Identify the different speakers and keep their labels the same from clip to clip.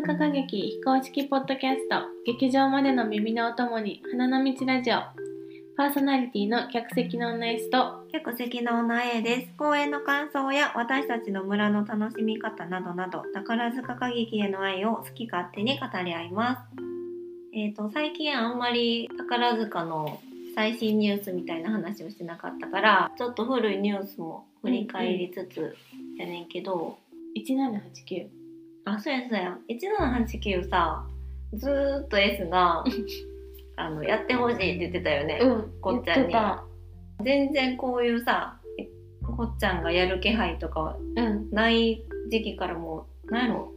Speaker 1: 塚歌劇非公式ポッドキャスト劇場までの耳のお供に花の道ラジオパーソナリティの客席の女 S と
Speaker 2: 客席の女 A です。公演の感想や私たちの村の楽しみ方などなど、宝塚歌劇への愛を好き勝手に語り合います。えっ、と、最近あんまり宝塚の最新ニュースみたいな話をしてなかったから、ちょっと古いニュースも振り返りつつやねんけど、
Speaker 1: 1789
Speaker 2: あ、そうやそうや。1789さ、ずーっと S が、あの、やってほしいって言ってたよね。
Speaker 1: うん。
Speaker 2: こっちゃんに。
Speaker 1: 言ってた。
Speaker 2: 全然こういうさ、こっちゃんがやる気配とかは
Speaker 1: うん。
Speaker 2: ない時期からもう、なんやろ、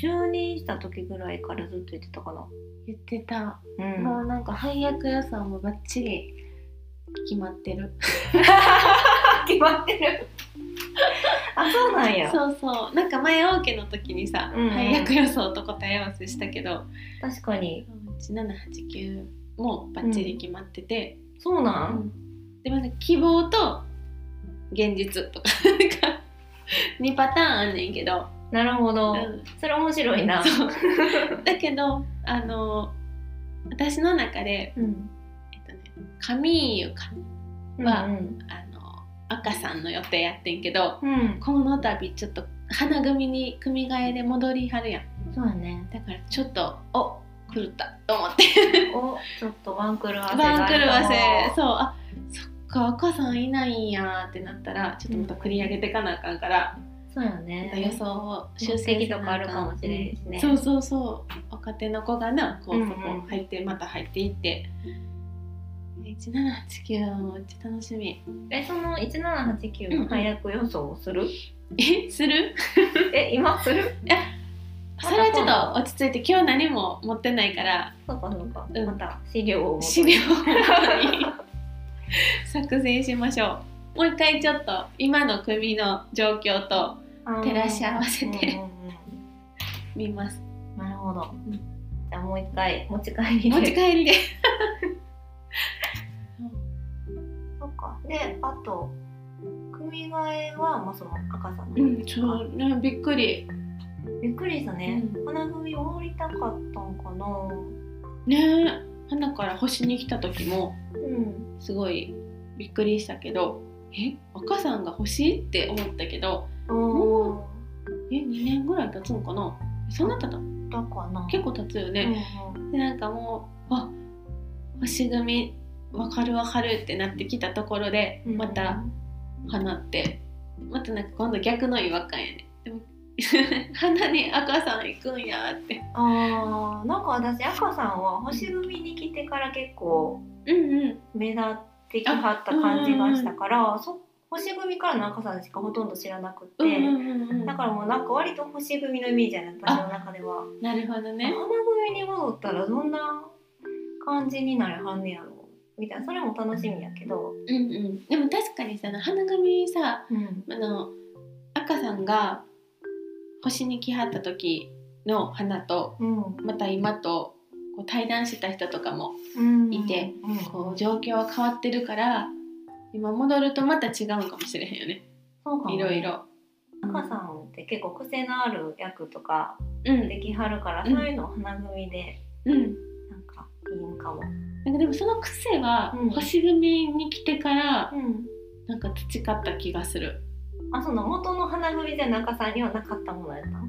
Speaker 2: 就任した時ぐらいからずっと言ってたかな。
Speaker 1: 言ってた、
Speaker 2: うん。
Speaker 1: もうなんか配役予想もバッチリ。決まってる。
Speaker 2: 決まってる。あ、そうなんや。
Speaker 1: そうそうなんか前オーケの時にさ、
Speaker 2: うんうん
Speaker 1: 配役予想と答え合わせしたけど
Speaker 2: 確かに。
Speaker 1: 1789もバッチリ決まってて、
Speaker 2: そうな
Speaker 1: うんんでもね希望と現実とかなんか2パターンあんねんけど、
Speaker 2: なるほど。
Speaker 1: うん
Speaker 2: それ面白いな。
Speaker 1: だけどあの私の中で、
Speaker 2: うん。
Speaker 1: えっとね、カミーユかは
Speaker 2: うん
Speaker 1: あの赤さんの予定やってんけど
Speaker 2: うん。うん。
Speaker 1: この度ちょっと花組に組替えで戻りはるやん
Speaker 2: そうやね。
Speaker 1: だからちょっとお狂ったと思って
Speaker 2: お、ちょっとワンクル合わせ
Speaker 1: 番狂わせ
Speaker 2: そ
Speaker 1: そうあそっか赤さんいないんやってなったらちょっとまた繰り上げてかなあかんから、
Speaker 2: そうや
Speaker 1: また予
Speaker 2: ね。
Speaker 1: 想を修
Speaker 2: 出
Speaker 1: 正
Speaker 2: 席とかあるかもしれんしね。
Speaker 1: そうそうそう若手の子がなこう
Speaker 2: うんうん
Speaker 1: そこ入ってまた入っていって、1789はもうめっちゃ楽しみ。
Speaker 2: え、その1789の配役予想をする、
Speaker 1: えする？
Speaker 2: え、今する？
Speaker 1: それはちょっと落ち着いて今日何も持ってないから。
Speaker 2: そうかそうか。
Speaker 1: うん。
Speaker 2: また資料を
Speaker 1: 資料を。作成しましょう。もう一回ちょっと今の組の状況と照らし合わせて見ます
Speaker 2: うん。なるほど。
Speaker 1: ん。
Speaker 2: じゃあもう一回持ち帰りで。
Speaker 1: 持ち帰りで
Speaker 2: か。で、あと、組替えは、まあ、その赤さんの。
Speaker 1: うんそうねびっくり
Speaker 2: びっくりしたね。
Speaker 1: う
Speaker 2: 花組降りたかったんかな。
Speaker 1: ねえ花から星に来た時も
Speaker 2: うん。
Speaker 1: すごいびっくりしたけどえ赤さんが欲しいって思ったけど
Speaker 2: お
Speaker 1: え2年ぐらい経つのかな？そんな経った？
Speaker 2: ー。だかな。
Speaker 1: 結構経つよね、
Speaker 2: うん
Speaker 1: でなんかもうあ星組わかるわかるってなってきたところで
Speaker 2: うん。
Speaker 1: また花ってまたなんか今度逆の違和感やね。でも 花に赤さん行くんやって。
Speaker 2: あーなんか私赤さんは星組に来てから結構
Speaker 1: うんうん。
Speaker 2: 目立ってきはった感じがしたから、そ星組からの赤さんしかほとんど知らなくて、
Speaker 1: うんうんうんうん。
Speaker 2: だからもうなんか割と星組のイメージやね私の中では。
Speaker 1: なるほど
Speaker 2: 花
Speaker 1: ね
Speaker 2: 組に戻ったらどんな感じになるはんねやろみたいな。それも楽しみやけど、
Speaker 1: うんうん。でも確かにさ花組さ
Speaker 2: うん、
Speaker 1: あの赤さんが星に来はった時の花と
Speaker 2: うん。
Speaker 1: また今とこう対談した人とかも
Speaker 2: うん。
Speaker 1: いて
Speaker 2: うん
Speaker 1: こう状況は変わってるから今戻るとまた違うかもしれへんよね。
Speaker 2: そうかも
Speaker 1: いろいろ。
Speaker 2: 赤さんって結構癖のある役とか
Speaker 1: うん。
Speaker 2: できはるから、
Speaker 1: うん。
Speaker 2: そういうのを花組で
Speaker 1: うん。
Speaker 2: なんかいいんかも。
Speaker 1: かでもその癖は
Speaker 2: うん。
Speaker 1: 星組に来てから
Speaker 2: うん。
Speaker 1: なんか培った気がする。
Speaker 2: あその元の花組じゃ中さんにはなかったものやったの？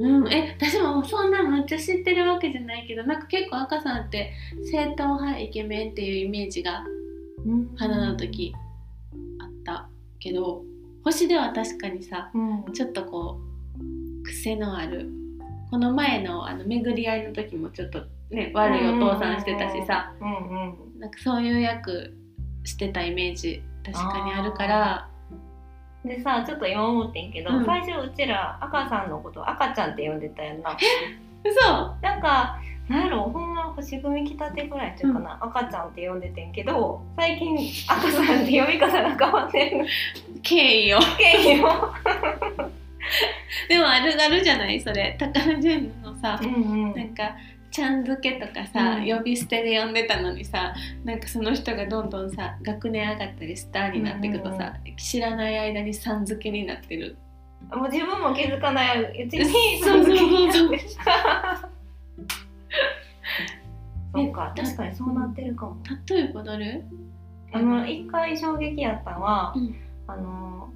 Speaker 1: うん、え私もそんなめっちゃ知ってるわけじゃないけどなんか結構赤さんって正統派イケメンっていうイメージが花の時あったけど星では確かにさ
Speaker 2: うん。
Speaker 1: ちょっとこう癖のあるこの前のあの巡り合いの時もちょっとね悪いお父さんしてたしさ。
Speaker 2: うんうん
Speaker 1: なんかそういう役してたイメージ確かにあるから。
Speaker 2: でさちょっと今思ってんけど、
Speaker 1: うん。
Speaker 2: 最初うちら赤さんのこと赤ちゃんって呼んでたやんな
Speaker 1: 嘘？
Speaker 2: なんかなんやろほんま星組来たてぐらいっていうかな、赤ちゃんって呼んでてんけど最近赤さんって呼び方が変わってんの
Speaker 1: 敬意を。
Speaker 2: 経緯を。
Speaker 1: でもあるあるじゃない？それ。宝ジェンヌのさ
Speaker 2: うんうん。
Speaker 1: なんかちゃん付けとかさ、
Speaker 2: うん。
Speaker 1: 呼び捨てで呼んでたのにさなんかその人がどんどんさ学年上がったりスターになっていくとさ、知らない間にさん付けになってる。
Speaker 2: もう自分も気づかないうちに
Speaker 1: そうそうそうそう。
Speaker 2: うそうか確かにそうなってるかも。
Speaker 1: 例えば誰
Speaker 2: あの一回衝撃やったのは、
Speaker 1: うん。
Speaker 2: あの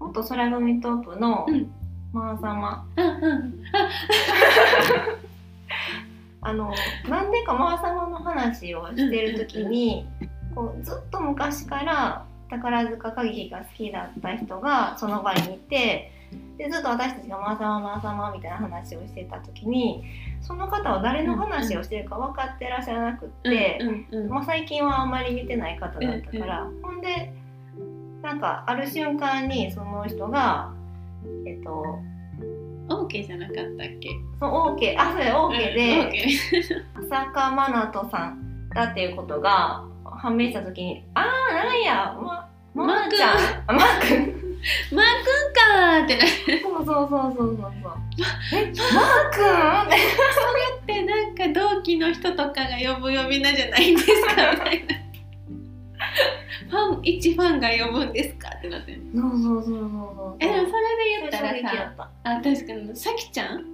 Speaker 2: 元空組トップの
Speaker 1: うん。
Speaker 2: マー様、
Speaker 1: うんうん
Speaker 2: あのなんでかマー様の話をしてる時に、こうずっと昔から宝塚歌劇が好きだった人がその場にいてでずっと私たちが「マー様マー様」みたいな話をしてた時にその方は誰の話をしてるか分かってらっしゃらなくって。まあ、最近はあんまり見てない方だったから、ほんでなんかある瞬間にその人がえっと
Speaker 1: オーケーじゃなかったっけ？
Speaker 2: その OK あそれ OK
Speaker 1: うん
Speaker 2: で、
Speaker 1: OK
Speaker 2: 浅香真奈さんだっていうことが判明した時にああなんや。ままー、ちゃん。あまーくん
Speaker 1: マー君かーってなっ
Speaker 2: そうそうそうそうそうそう。えまーくんって
Speaker 1: てなんか同期の人とかが呼ぶ呼び名じゃないんですか？みたいなファン一ファンが呼ぶんですか？ってなって
Speaker 2: そうそうそうそうそう。
Speaker 1: えでもそれで言ったらさあ確かにさきちゃん？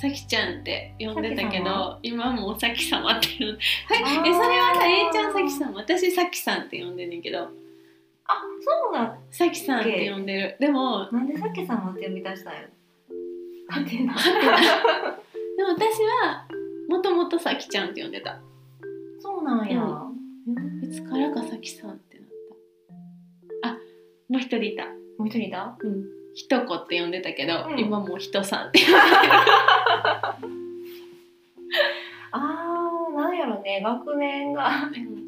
Speaker 1: さきちゃんって呼んでたけ
Speaker 2: さ
Speaker 1: ど今もうさき様って呼んで えそれはさ A ちゃんさきさん私さきさんって呼んでんねんけど。
Speaker 2: あそうだ
Speaker 1: さきさんって呼んでる。でも
Speaker 2: なんでさっきさんって呼び出したんやなんて
Speaker 1: でも私はもともとさきちゃんって呼んでた。
Speaker 2: そうなんや、
Speaker 1: いつからかさきさんもう一人いた。
Speaker 2: もう一人いた？
Speaker 1: うん。ひとこって呼んでたけど、
Speaker 2: うん。
Speaker 1: 今もうひとさんって。
Speaker 2: あーなんやろね。学年が。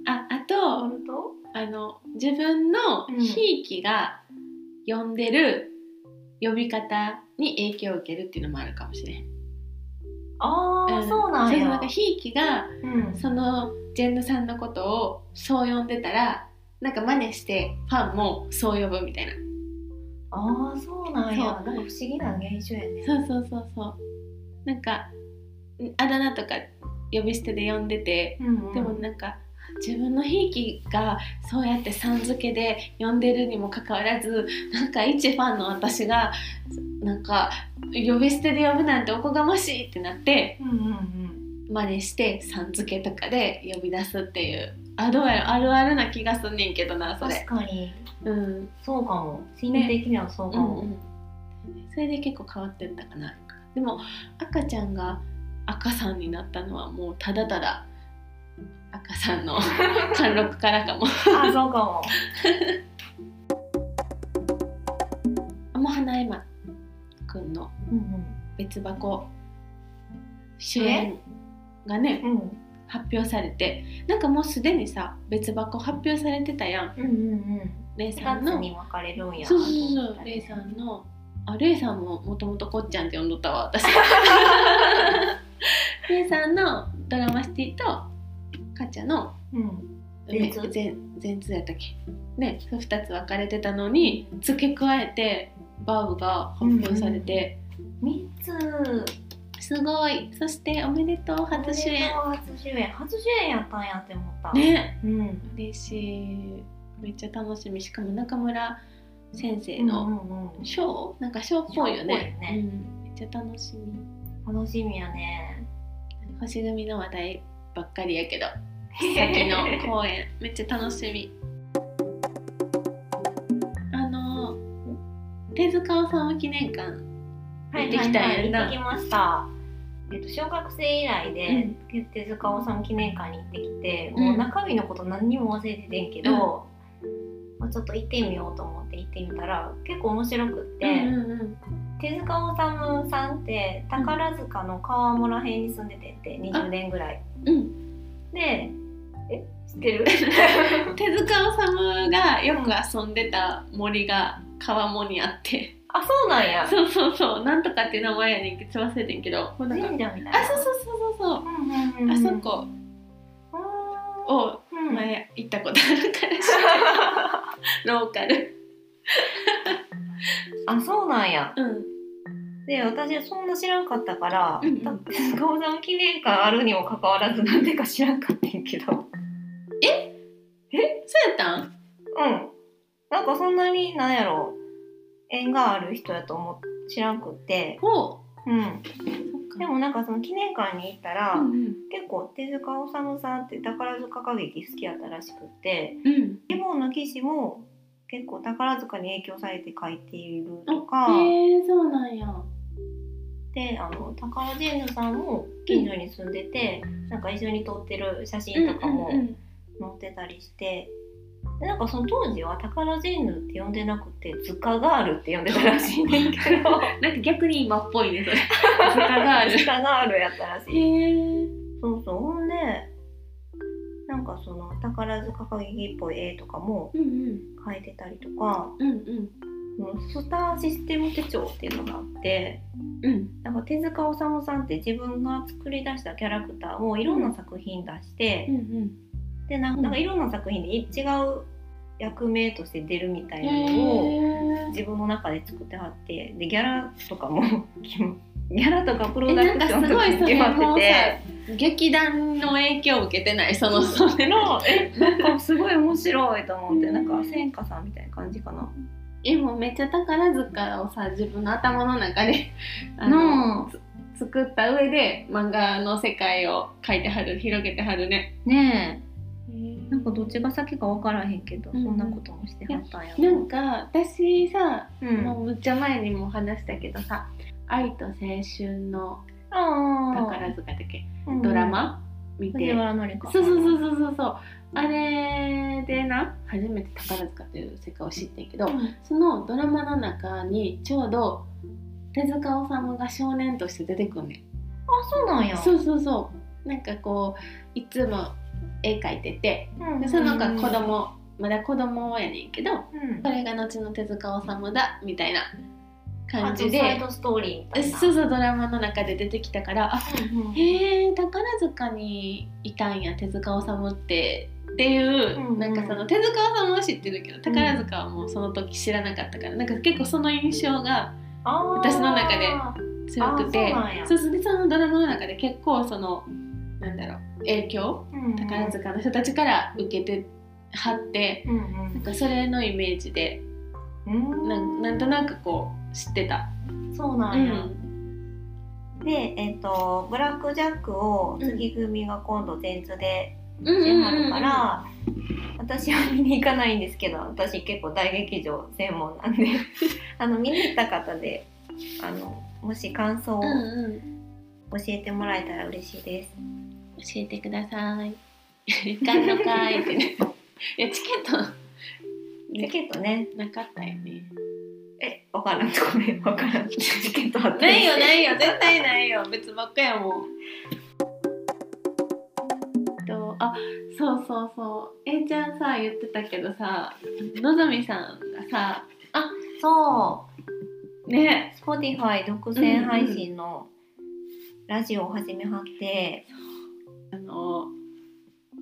Speaker 1: ああと
Speaker 2: ると
Speaker 1: あの自分のひいきが呼んでる呼び方に影響を受けるっていうのもあるかもしれん。
Speaker 2: あー、
Speaker 1: ん。
Speaker 2: そうなんや。
Speaker 1: そうなんかひいきが
Speaker 2: うん。
Speaker 1: そのジェンヌさんのことをそう呼んでたらなんか真似してファンもそう呼ぶみたいな。
Speaker 2: あーそうなんや。なんか不思議な現象やね。
Speaker 1: そうそうそうそう。なんかんあだ名とか呼び捨てで呼んでて、
Speaker 2: うんうん。
Speaker 1: でもなんか自分のひいきがそうやってさん付けで呼んでるにもかかわらずなんか一ファンの私がなんか呼び捨てで呼ぶなんておこがましいってなって
Speaker 2: うんうんうん。
Speaker 1: 真似してさん付けとかで呼び出すっていうあどうやらあるあるな気がすんねんけどなそ
Speaker 2: 確
Speaker 1: れ。
Speaker 2: かに。
Speaker 1: うん。
Speaker 2: そうかも。心理的にはそうかも、
Speaker 1: うんうん、それで結構変わってったかな。でも赤ちゃんが赤さんになったのはもうただただ赤さんの 貫禄からかも。
Speaker 2: あそうかも。
Speaker 1: あ もう花山くんの
Speaker 2: うん
Speaker 1: 別箱。主演がね
Speaker 2: うんうん
Speaker 1: 発表されてなんかもうすでにさ別箱発表されてたやん。
Speaker 2: うんうんうん。
Speaker 1: レイ
Speaker 2: 4
Speaker 1: さんの。
Speaker 2: 月に分かれるんや。
Speaker 1: そうそうそうレイさんの。あレイさんももともとこっちゃんって呼んどったわ私。レイさんのドラマシティとカチャの
Speaker 2: うん。
Speaker 1: め
Speaker 2: 全通。
Speaker 1: 全やったっけ？ねそう2つ分かれてたのに付け加えてバーブが発表されて、
Speaker 2: 3つ
Speaker 1: すごい。そしておめでとう初主演。
Speaker 2: 初主演。初主演やったんやって思った。
Speaker 1: ね。
Speaker 2: うん。
Speaker 1: 嬉しい。めっちゃ楽しみ。しかも中村先生
Speaker 2: うん
Speaker 1: の
Speaker 2: うんうん。
Speaker 1: ショー、なんかショーっぽいよね。
Speaker 2: ね。
Speaker 1: うん、めっちゃ楽しみ。
Speaker 2: 楽しみやね。
Speaker 1: 星組の話題ばっかりやけど。先の公演。めっちゃ楽しみ。あの手塚治虫記念館
Speaker 2: はい
Speaker 1: 行ってきたんやんな
Speaker 2: はいはい行ってきました。えっと、小学生以来で、手塚治虫記念館に行ってきて、
Speaker 1: うん。
Speaker 2: もう中身のこと何にも忘れててんけど、まあ、ちょっと行ってみようと思って行ってみたら結構面白くって、
Speaker 1: うんうんうん。
Speaker 2: 手塚治虫さんって宝塚の川村編に住んでてって20年ぐらい。
Speaker 1: うん。
Speaker 2: でえ知ってる？
Speaker 1: 手塚治虫がよく遊んでた森が川面にあって
Speaker 2: あそうなんや。
Speaker 1: そうそうそう。なんとかっていう名前やねんけど忘れてんけど。
Speaker 2: 神社みたいな
Speaker 1: あそうそうそうそうそう。
Speaker 2: うんうんうん
Speaker 1: あそこ。を
Speaker 2: うん。
Speaker 1: 前行ったことあるから。ローカル。
Speaker 2: あそうなんや。
Speaker 1: うん。
Speaker 2: で私はそんな知らんかったから、
Speaker 1: うんうん。
Speaker 2: だって手塚治虫記念館あるにもかかわらずなんでか知らんかったんやけど。
Speaker 1: そうやったん？
Speaker 2: うん。なんかそんなになんやろ縁がある人やと思っ知らんくって、
Speaker 1: ほ
Speaker 2: う。ん、
Speaker 1: うそっか。
Speaker 2: でもなんかその記念館に行ったら、
Speaker 1: うんうん。
Speaker 2: 結構手塚治虫さんって宝塚歌劇好きやったらしくって
Speaker 1: うん。
Speaker 2: リボンの騎士も結構宝塚に影響されて書いているとか、
Speaker 1: へえそうなんや。
Speaker 2: であの宝ジェーヌさんも近所に住んでて、なんか一緒に撮ってる写真とかも
Speaker 1: うんうんうん。
Speaker 2: 載ってたりして。でなんかその当時は宝ジェーヌって呼んでなくて図鑑ガールって呼んでたらしいねんけど。
Speaker 1: なんか逆に今っぽいねそれ。図鑑がある
Speaker 2: 図鑑ガールやったらしい。
Speaker 1: へえ
Speaker 2: そうそう。ほんでなんかその宝塚歌劇っぽい絵とかも
Speaker 1: うんうん。
Speaker 2: 描いてたりとか
Speaker 1: うんうん。
Speaker 2: スターシステム手帳っていうのがあって
Speaker 1: うん。
Speaker 2: なんか手塚治虫さんって自分が作り出したキャラクターをいろんな作品出して、
Speaker 1: うんうん
Speaker 2: でなん
Speaker 1: うん。
Speaker 2: なんかいろんな作品でい違う役名として出るみたいなのを自分の中で作ってはってでギャラとかも ギャラとかプロダクションと
Speaker 1: すごいそ
Speaker 2: かも決まって
Speaker 1: さ劇団の影響を受けてない？その それ
Speaker 2: ての。えなんかすごい面白いと思ってなんか千花さんみたいな感じかな。
Speaker 1: えもうめっちゃ宝塚をさ自分の頭の中で あの作った上で漫画の世界を描いてはる広げてはるね。
Speaker 2: ねえなんかどっちが先か分からへんけど、
Speaker 1: うん
Speaker 2: そんなこともしてはったんや
Speaker 1: な。んか私さ、
Speaker 2: うん。
Speaker 1: もうむっちゃ前にも話したけどさ「愛と青春の
Speaker 2: あ
Speaker 1: 宝塚」だっけ？
Speaker 2: ー
Speaker 1: ドラマ？見て。そうそうそうそうそうそう。あれでな初めて宝塚という世界を知ってんけど、
Speaker 2: うん。
Speaker 1: そのドラマの中にちょうど手塚治虫が少年として出てくんねん。
Speaker 2: あそうなんや。
Speaker 1: そうそうそう。なんかこういつも絵描いてて
Speaker 2: うん。
Speaker 1: でその子は子供まだ子供やねんけど
Speaker 2: うん。
Speaker 1: これが後の手塚治虫だみたいな
Speaker 2: あ
Speaker 1: 感じ
Speaker 2: とサイ
Speaker 1: で
Speaker 2: ドストーリーみたいな。
Speaker 1: そうそうドラマの中で出てきたからあ
Speaker 2: うんうん。
Speaker 1: へえ宝塚にいたんや手塚治虫ってっていう、
Speaker 2: うんうん。
Speaker 1: なんかその手塚治虫は知ってるけど宝塚はもうその時知らなかったからなんか結構その印象が私の中で強くて
Speaker 2: そう
Speaker 1: そうでそのドラマの中で結構そのなんだろう影響？
Speaker 2: うん。うん
Speaker 1: 宝塚の人たちから受けてはって
Speaker 2: うん
Speaker 1: なんかそれのイメージで
Speaker 2: うん。
Speaker 1: なんなんとなくこう知ってた。
Speaker 2: そうな
Speaker 1: うん
Speaker 2: や、
Speaker 1: ん。
Speaker 2: でえっ、とブラックジャックを次組が今度全図で
Speaker 1: うん
Speaker 2: してはるから、私は見に行かないんですけど私結構大劇場専門なんで あの見に行った方であのもし感想を
Speaker 1: うん
Speaker 2: 教
Speaker 1: うん。
Speaker 2: えてもらえたら嬉しいです。
Speaker 1: 教えてください。行かんのかいってね。いやチケット
Speaker 2: チケットね。
Speaker 1: なかったよね。
Speaker 2: えわからん。ごめん。わからん。チケットあった
Speaker 1: ないよないよ。絶対ないよ。別ばっかやもん。とあそうそうそう。えいちゃんさ言ってたけどさのぞみさんがさ
Speaker 2: そう。
Speaker 1: ね。
Speaker 2: Spotify 独占配信のラジオを始めはって、
Speaker 1: あの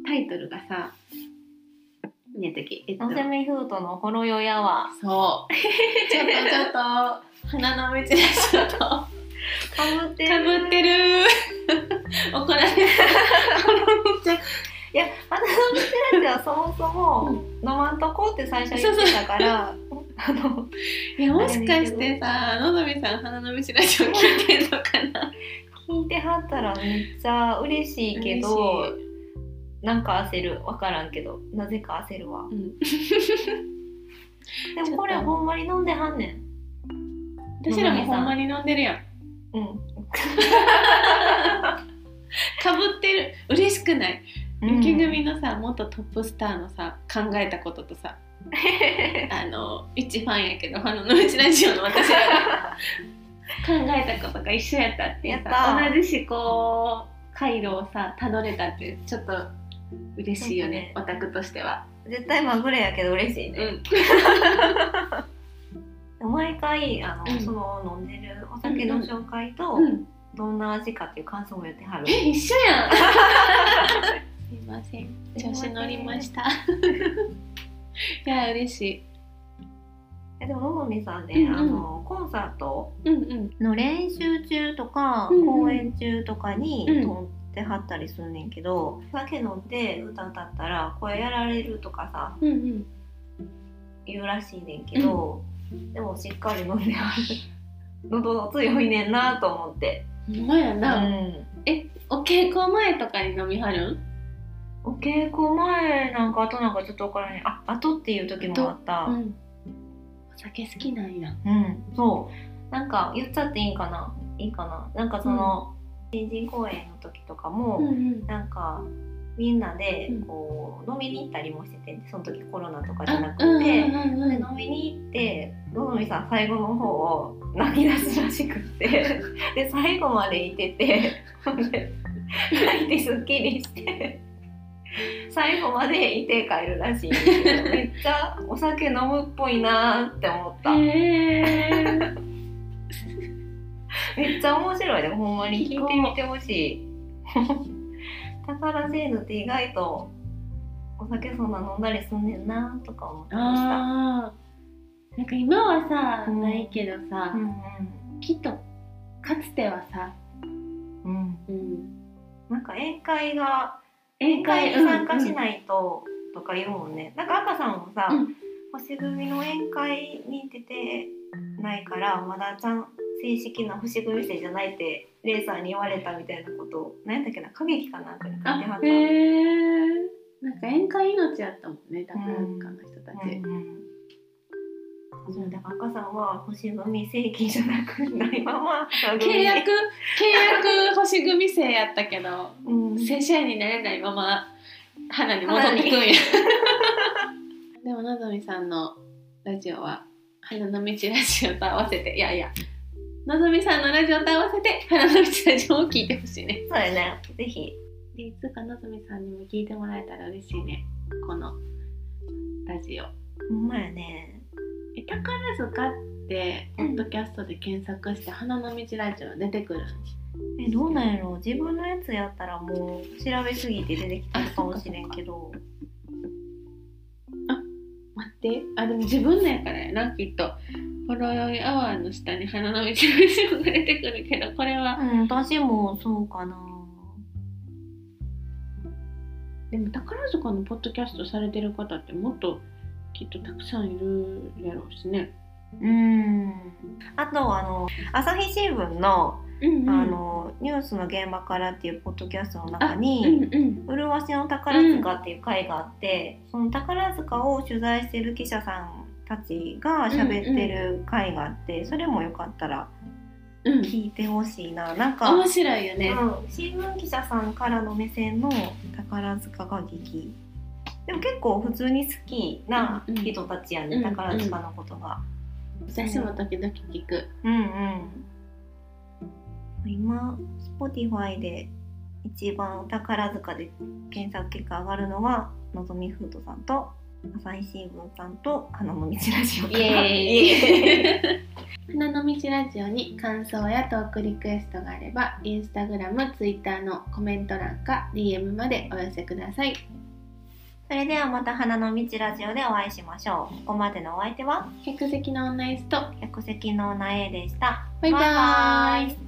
Speaker 1: タイトルがさねえ時えっと
Speaker 2: のせみフートのほろよやは
Speaker 1: そう。ちょっとちょっと花の道でちょっと。
Speaker 2: かぶって
Speaker 1: かぶってる。怒られる。
Speaker 2: いや花のはそもそも飲まんとこって最初言ってたからあの
Speaker 1: いやもしかしてさのぞみさん花の道ラジオ聞いてんのかな？
Speaker 2: 聞いてはったらめっちゃ嬉しいけどなんか焦る。分からんけど。なぜか焦るわ。
Speaker 1: うん。
Speaker 2: でもこれほんまに飲んではんねん。
Speaker 1: 私らもほんまに飲んでるやん。
Speaker 2: うん。
Speaker 1: かぶってる。嬉しくない。
Speaker 2: うん。
Speaker 1: 雪組のさ元トップスターのさ考えたこととさ。あの一ファンやけど花の道ラジオの私らが。考えたことが一緒やったっていう
Speaker 2: やった。
Speaker 1: さ同じ思考回路をさたどれたってちょっと嬉しいよねオタクとしては。
Speaker 2: 絶対まぐれやけど嬉しいね、
Speaker 1: うん。
Speaker 2: 毎回あの、
Speaker 1: うん。
Speaker 2: その飲んでるお酒の紹介と、
Speaker 1: うん。
Speaker 2: どんな味かっていう感想も言ってはる。
Speaker 1: え一緒やん。すいません。調子乗りました。いや嬉しい
Speaker 2: えでものぞみさんね、
Speaker 1: うんうん。
Speaker 2: あのコンサート
Speaker 1: うんうん。
Speaker 2: の練習中とか、
Speaker 1: うんうん。
Speaker 2: 公演中とかに
Speaker 1: うん。
Speaker 2: 飛んではったりすんねんけど、酒飲んで歌歌ったら声やられるとかさ
Speaker 1: うんうん。
Speaker 2: 言うらしいねんけど、でもしっかり飲んである。喉強いねんなと思って。
Speaker 1: ほや
Speaker 2: う
Speaker 1: な、
Speaker 2: ん
Speaker 1: お稽古前とかに飲みはるん？
Speaker 2: お稽古前なんかあとなんかちょっとわからないあ後っていう時もあった。
Speaker 1: うん。お酒好きなんや。
Speaker 2: うん、そう。なんか言っちゃっていいんかな？いいかな？なんかその、新人公演の時とかも、
Speaker 1: ん
Speaker 2: なんかみんなで
Speaker 1: うん。
Speaker 2: こう飲みに行ったりもしててその時コロナとかじゃなくて、
Speaker 1: うんうんうん
Speaker 2: で飲みに行ってのぞみさん最後の方を泣き出すらしくって。で最後までいてて 泣いてすっきりして最後までいて帰るらしいんですけどめっちゃお酒飲むっぽいなーって思った。
Speaker 1: へー。
Speaker 2: めっちゃ面白い。でもほんまに聞いてみてほしい。宝ジェーヌって意外とお酒そんな飲んだりすんねんなとか思ってました。
Speaker 1: なんか今はさ、
Speaker 2: うん。
Speaker 1: ないけどさ、
Speaker 2: うん
Speaker 1: きっとかつてはさ、
Speaker 2: うんうん。
Speaker 1: うん、
Speaker 2: なんか宴会が
Speaker 1: 宴
Speaker 2: 宴会に参加し
Speaker 1: い、
Speaker 2: ないととか言うもんね。なんか赤さんもさ、
Speaker 1: うん。
Speaker 2: 星組の宴会に出てないからまだちゃん正式な星組生じゃないってレイさんに言われたみたいなことを何やったっけな歌劇かなんかに書いては
Speaker 1: あ
Speaker 2: った。
Speaker 1: なんか宴会命やったもんね宝塚の人たち、
Speaker 2: うんうんそうだから赤さんは星組正規じゃなくないまま
Speaker 1: 契約契約星組生やったけど
Speaker 2: うん。
Speaker 1: 正社員になれないまま花に戻ってくん。や でものぞみさんのラジオは花の道ラジオと合わせていやいやのぞみさんのラジオと合わせて花の道ラジオを聞いてほしいね。
Speaker 2: そうやね。ぜひ。
Speaker 1: でいつかのぞみさんにも聞いてもらえたら嬉しいね。このラジオ。
Speaker 2: ほんまやね
Speaker 1: え宝塚ってポッドキャストで検索して「花の道ラジオ」出てくる
Speaker 2: えどうなんやろ？自分のやつやったらもう調べすぎて出てきたのかもしれんけど。
Speaker 1: 待って。あでも自分のやからや。なきっとほろ酔いアワーの下に花の道ラジオが出てくるけどこれは。
Speaker 2: うん私もそうかな。
Speaker 1: でも宝塚のポッドキャストされてる方ってもっときっとたくさんいるやろうしね。
Speaker 2: うん。あとあの朝日新聞の,、
Speaker 1: うん
Speaker 2: あの「ニュースの現場から」っていうポッドキャストの中
Speaker 1: う
Speaker 2: に
Speaker 1: んうん「
Speaker 2: 麗しの宝塚」っていう回があって、その宝塚を取材してる記者さんたちが喋ってる回があって、それもよかったら
Speaker 1: うん。
Speaker 2: 聞いてほしいな。なんか、
Speaker 1: 面白いよね、
Speaker 2: うん、新聞記者さんからの目線の宝塚歌劇でも結構普通に好きな人たちやね、
Speaker 1: うん
Speaker 2: 宝塚のことが。
Speaker 1: 私も時々聞く。
Speaker 2: うんうん。今 Spotify で一番宝塚で検索結果上がるのはのぞみフードさんと朝日新聞さんと花の道ラジオかな。イエーイ。
Speaker 1: 花の道ラジオに感想やトークリクエストがあればインスタグラム、ツイッターのコメント欄か DM までお寄せください
Speaker 2: それではまた花の道ラジオでお会いしましょう。ここまでのお相手は？
Speaker 1: 客席の女イスと
Speaker 2: 客席の女 A でした。
Speaker 1: バイバーイ
Speaker 2: イ